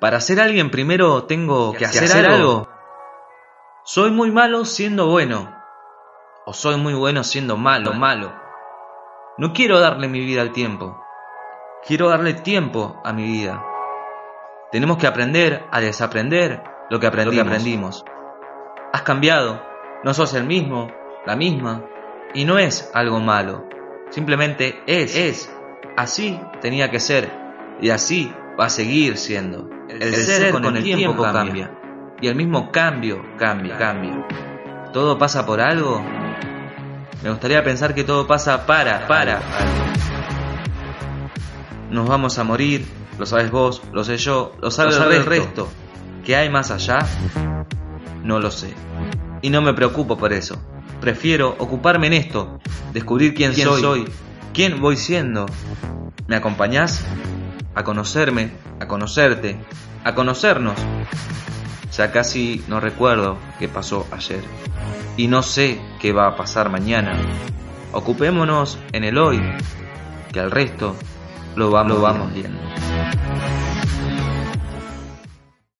Para ser alguien primero tengo que hacer, algo. Soy muy malo siendo bueno. O soy muy bueno siendo malo, malo. No quiero darle mi vida al tiempo. Quiero darle tiempo a mi vida. Tenemos que aprender a desaprender lo que aprendimos. Has cambiado. No sos el mismo, la misma. Y no es algo malo. Simplemente es. Es. Así tenía que ser. Y así va a seguir siendo. El, ser, con, el tiempo, cambia. Y el mismo cambio cambia, cambia. ¿Todo pasa por algo? Me gustaría pensar que todo pasa para, para. Nos vamos a morir, lo sabes vos, lo sé yo, lo sabe, el resto. ¿Qué hay más allá? No lo sé. Y no me preocupo por eso. Prefiero ocuparme en esto, descubrir quién, soy, soy, quién voy siendo. ¿Me acompañás? A conocerme, a conocerte, a conocernos. Ya casi no recuerdo qué pasó ayer. Y no sé qué va a pasar mañana. Ocupémonos en el hoy, que al resto lo vamos, lo vamos viendo.